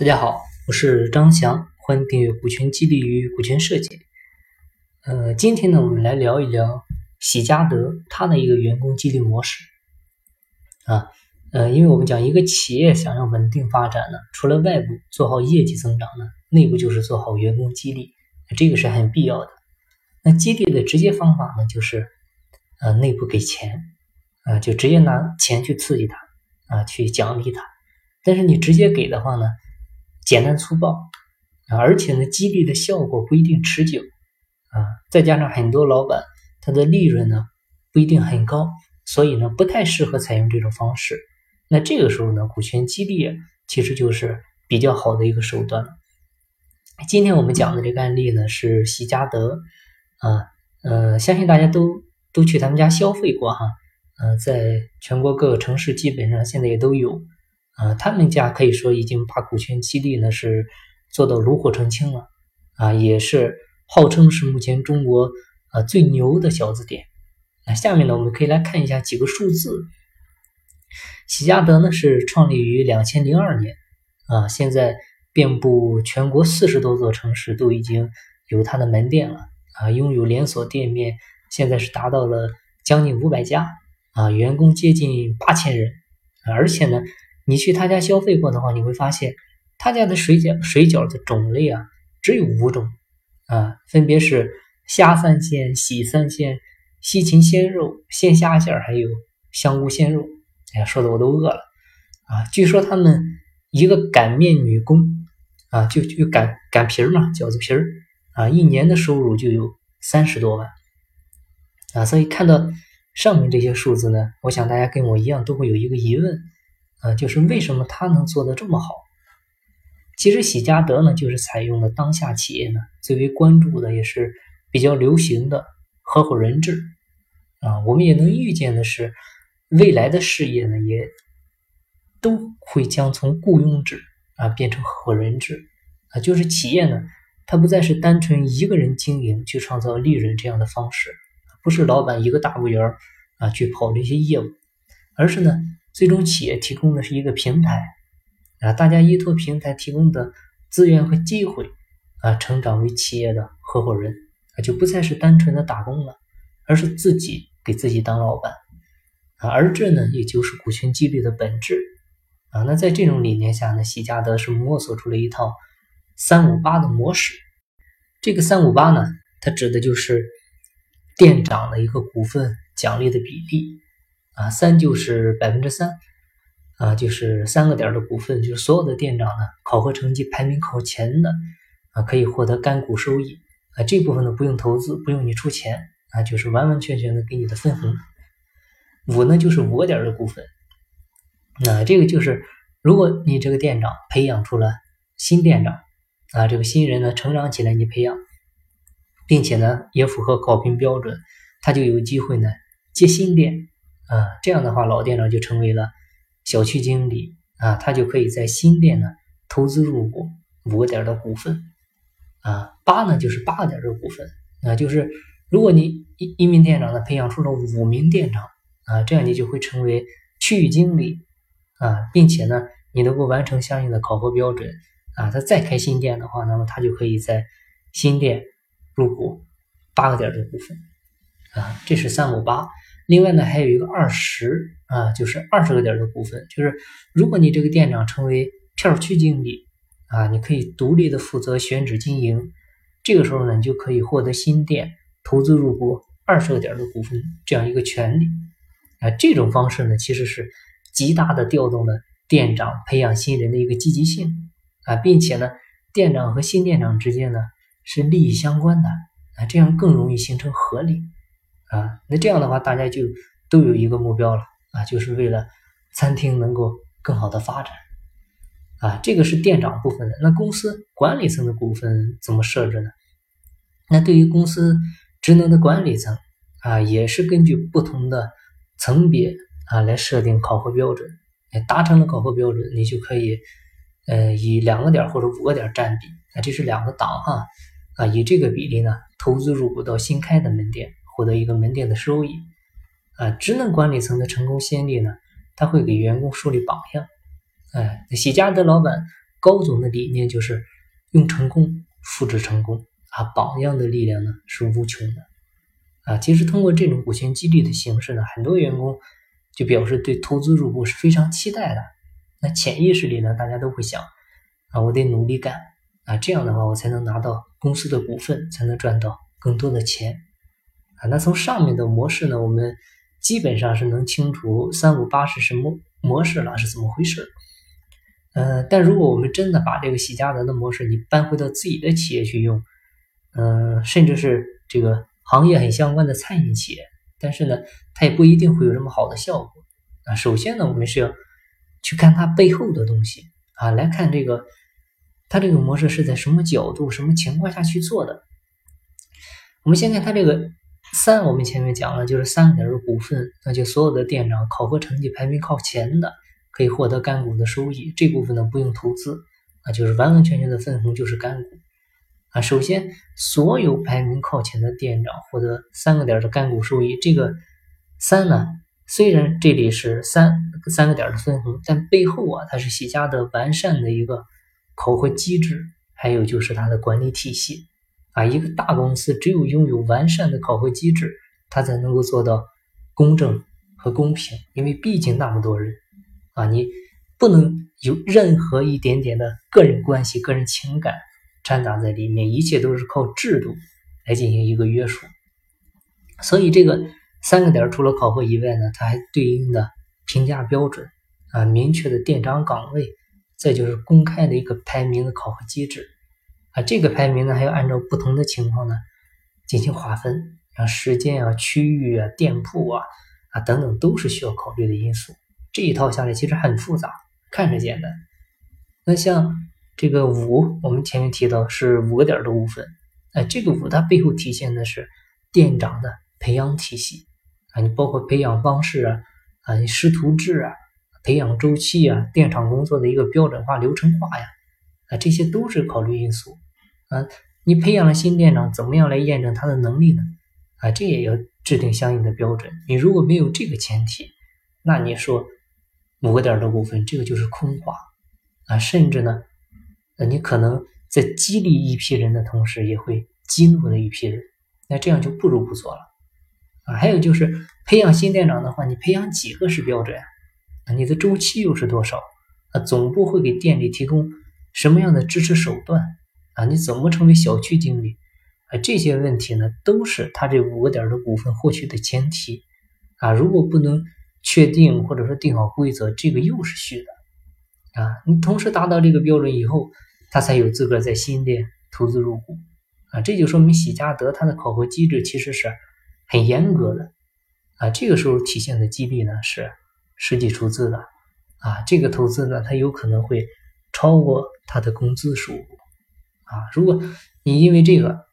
大家好，我是张翔，欢迎订阅股权激励与股权设计。呃，今天呢，我们来聊一聊喜家德它的一个员工激励模式啊。呃，因为我们讲一个企业想要稳定发展呢，除了外部做好业绩增长呢，内部就是做好员工激励，这个是很必要的。那激励的直接方法呢，就是呃内部给钱啊，就直接拿钱去刺激他啊，去奖励他。但是你直接给的话呢？简单粗暴啊，而且呢，激励的效果不一定持久啊，再加上很多老板他的利润呢不一定很高，所以呢不太适合采用这种方式。那这个时候呢，股权激励其实就是比较好的一个手段。今天我们讲的这个案例呢是喜家德啊，呃，相信大家都都去他们家消费过哈，呃，在全国各个城市基本上现在也都有。啊，他们家可以说已经把股权激励呢是做到炉火纯青了，啊，也是号称是目前中国啊最牛的小字典。那下面呢，我们可以来看一下几个数字。喜家德呢是创立于两千零二年，啊，现在遍布全国四十多座城市都已经有它的门店了，啊，拥有连锁店面，现在是达到了将近五百家，啊，员工接近八千人，而且呢。你去他家消费过的话，你会发现他家的水饺水饺的种类啊只有五种啊，分别是虾三鲜、喜三鲜、西芹鲜肉、鲜虾馅儿，还有香菇鲜肉。哎呀，说的我都饿了啊！据说他们一个擀面女工啊，就就擀擀皮儿嘛，饺子皮儿啊，一年的收入就有三十多万啊。所以看到上面这些数字呢，我想大家跟我一样都会有一个疑问。啊，就是为什么他能做得这么好？其实喜家德呢，就是采用了当下企业呢最为关注的，也是比较流行的合伙人制。啊，我们也能预见的是，未来的事业呢，也都会将从雇佣制啊变成合伙人制。啊，就是企业呢，它不再是单纯一个人经营去创造利润这样的方式，不是老板一个大务员啊去跑这些业务，而是呢。最终，企业提供的是一个平台啊，大家依托平台提供的资源和机会啊，成长为企业的合伙人啊，就不再是单纯的打工了，而是自己给自己当老板啊。而这呢，也就是股权激励的本质啊。那在这种理念下呢，喜家德是摸索出了一套三五八的模式。这个三五八呢，它指的就是店长的一个股份奖励的比例。啊，三就是百分之三，啊，就是三个点的股份，就是所有的店长呢，考核成绩排名靠前的，啊，可以获得干股收益，啊，这部分呢不用投资，不用你出钱，啊，就是完完全全的给你的分红。五呢就是五个点的股份，那这个就是如果你这个店长培养出了新店长，啊，这个新人呢成长起来，你培养，并且呢也符合考评标准，他就有机会呢接新店。啊，这样的话，老店长就成为了小区经理啊，他就可以在新店呢投资入股五个点的股份啊，八呢就是八个点的股份啊，就是如果你一一名店长呢培养出了五名店长啊，这样你就会成为区域经理啊，并且呢你能够完成相应的考核标准啊，他再开新店的话，那么他就可以在新店入股八个点的股份啊，这是三五八。另外呢，还有一个二十啊，就是二十个点的股份，就是如果你这个店长成为片区经理啊，你可以独立的负责选址经营，这个时候呢，你就可以获得新店投资入股二十个点的股份这样一个权利啊。这种方式呢，其实是极大的调动了店长培养新人的一个积极性啊，并且呢，店长和新店长之间呢是利益相关的啊，这样更容易形成合力。啊，那这样的话，大家就都有一个目标了啊，就是为了餐厅能够更好的发展啊。这个是店长部分的，那公司管理层的股份怎么设置呢？那对于公司职能的管理层啊，也是根据不同的层别啊来设定考核标准。达成了考核标准，你就可以呃以两个点或者五个点占比啊，这是两个档哈啊，以这个比例呢投资入股到新开的门店。获得一个门店的收益，啊，职能管理层的成功先例呢，他会给员工树立榜样，哎，喜家德老板高总的理念就是用成功复制成功啊，榜样的力量呢是无穷的啊。其实通过这种股权激励的形式呢，很多员工就表示对投资入股是非常期待的。那潜意识里呢，大家都会想啊，我得努力干啊，这样的话我才能拿到公司的股份，才能赚到更多的钱啊。那从上面的模式呢，我们基本上是能清楚三五八是什么模式了，是怎么回事。呃，但如果我们真的把这个喜家德的模式你搬回到自己的企业去用，嗯，甚至是这个行业很相关的餐饮企业，但是呢，它也不一定会有这么好的效果啊。首先呢，我们是要去看它背后的东西啊，来看这个它这个模式是在什么角度、什么情况下去做的。我们先看它这个三，我们前面讲了，就是三个点的股份，那就所有的店长考核成绩排名靠前的。可以获得干股的收益，这部分呢不用投资，那，就是完完全全的分红就是干股，啊，首先所有排名靠前的店长获得三个点的干股收益，这个三呢，虽然这里是三三个点的分红，但背后啊它是喜家的完善的一个考核机制，还有就是它的管理体系，啊，一个大公司只有拥有完善的考核机制，它才能够做到公正和公平，因为毕竟那么多人。啊，你不能有任何一点点的个人关系、个人情感掺杂在里面，一切都是靠制度来进行一个约束。所以，这个三个点除了考核以外呢，它还对应的评价标准啊，明确的店长岗位，再就是公开的一个排名的考核机制啊。这个排名呢，还要按照不同的情况呢进行划分，像时间啊、区域啊、店铺啊啊等等，都是需要考虑的因素。这一套下来其实很复杂，看着简单。那像这个五，我们前面提到是五个点的五分，哎，这个五它背后体现的是店长的培养体系啊，你包括培养方式啊，啊，你师徒制啊，培养周期啊，店场工作的一个标准化、流程化呀，啊，这些都是考虑因素啊。你培养了新店长，怎么样来验证他的能力呢？啊，这也要制定相应的标准。你如果没有这个前提，那你说。五个点的股份，这个就是空话啊！甚至呢，呃，你可能在激励一批人的同时，也会激怒了一批人，那这样就不如不做了啊！还有就是培养新店长的话，你培养几个是标准啊？你的周期又是多少啊？总部会给店里提供什么样的支持手段啊？你怎么成为小区经理啊？这些问题呢，都是他这五个点的股份获取的前提啊！如果不能。确定或者说定好规则，这个又是虚的啊！你同时达到这个标准以后，他才有资格在新店投资入股啊！这就说明喜家德它的考核机制其实是很严格的啊！这个时候体现的激励呢是实际出资的啊！这个投资呢，它有可能会超过他的工资收入啊！如果你因为这个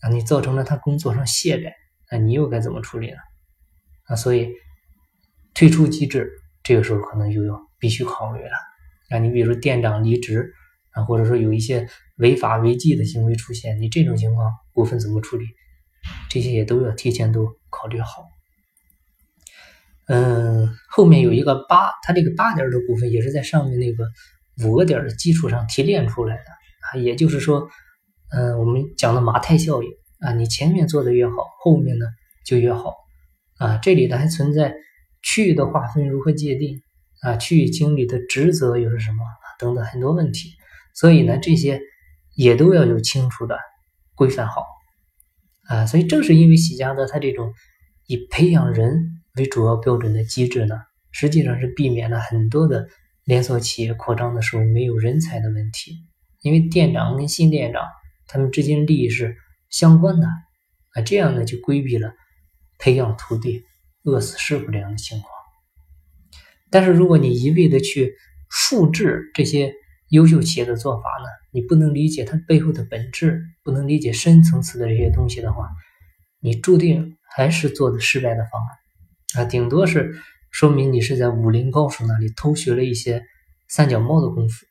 啊，你造成了他工作上懈怠，那你又该怎么处理呢？啊，所以。退出机制，这个时候可能就要必须考虑了。啊，你比如说店长离职啊，或者说有一些违法违纪的行为出现，你这种情况股份怎么处理？这些也都要提前都考虑好。嗯，后面有一个八，它这个八点的股份也是在上面那个五个点的基础上提炼出来的也就是说，嗯，我们讲的马太效应啊，你前面做的越好，后面呢就越好啊。这里呢还存在。区域的划分如何界定啊？区域经理的职责又是什么？等等很多问题，所以呢，这些也都要有清楚的规范好啊。所以正是因为喜家德它这种以培养人为主要标准的机制呢，实际上是避免了很多的连锁企业扩张的时候没有人才的问题。因为店长跟新店长他们之间利益是相关的啊，这样呢就规避了培养徒弟。饿死师傅这样的情况，但是如果你一味的去复制这些优秀企业的做法呢，你不能理解它背后的本质，不能理解深层次的这些东西的话，你注定还是做的失败的方案啊，顶多是说明你是在武林高手那里偷学了一些三脚猫的功夫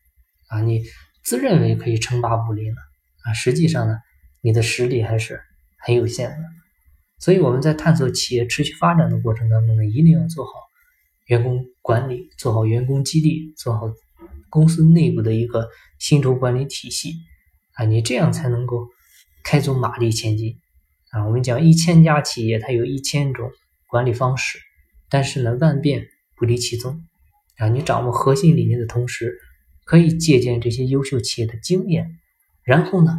啊，你自认为可以称霸武林了啊，实际上呢，你的实力还是很有限的。所以我们在探索企业持续发展的过程当中呢，一定要做好员工管理，做好员工激励，做好公司内部的一个薪酬管理体系啊，你这样才能够开足马力前进啊。我们讲一千家企业，它有一千种管理方式，但是呢，万变不离其宗啊。你掌握核心理念的同时，可以借鉴这些优秀企业的经验，然后呢，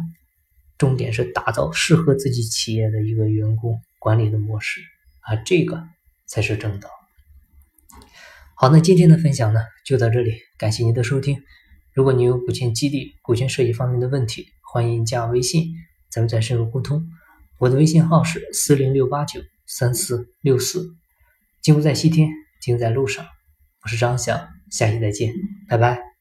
重点是打造适合自己企业的一个员工管理的模式啊，这个才是正道。好，那今天的分享呢就到这里，感谢您的收听。如果你有股权激励、股权设计方面的问题，欢迎加微信，咱们再深入沟通。我的微信号是四零六八九三四六四。金不在西天，金在路上。我是张翔，下期再见，拜拜。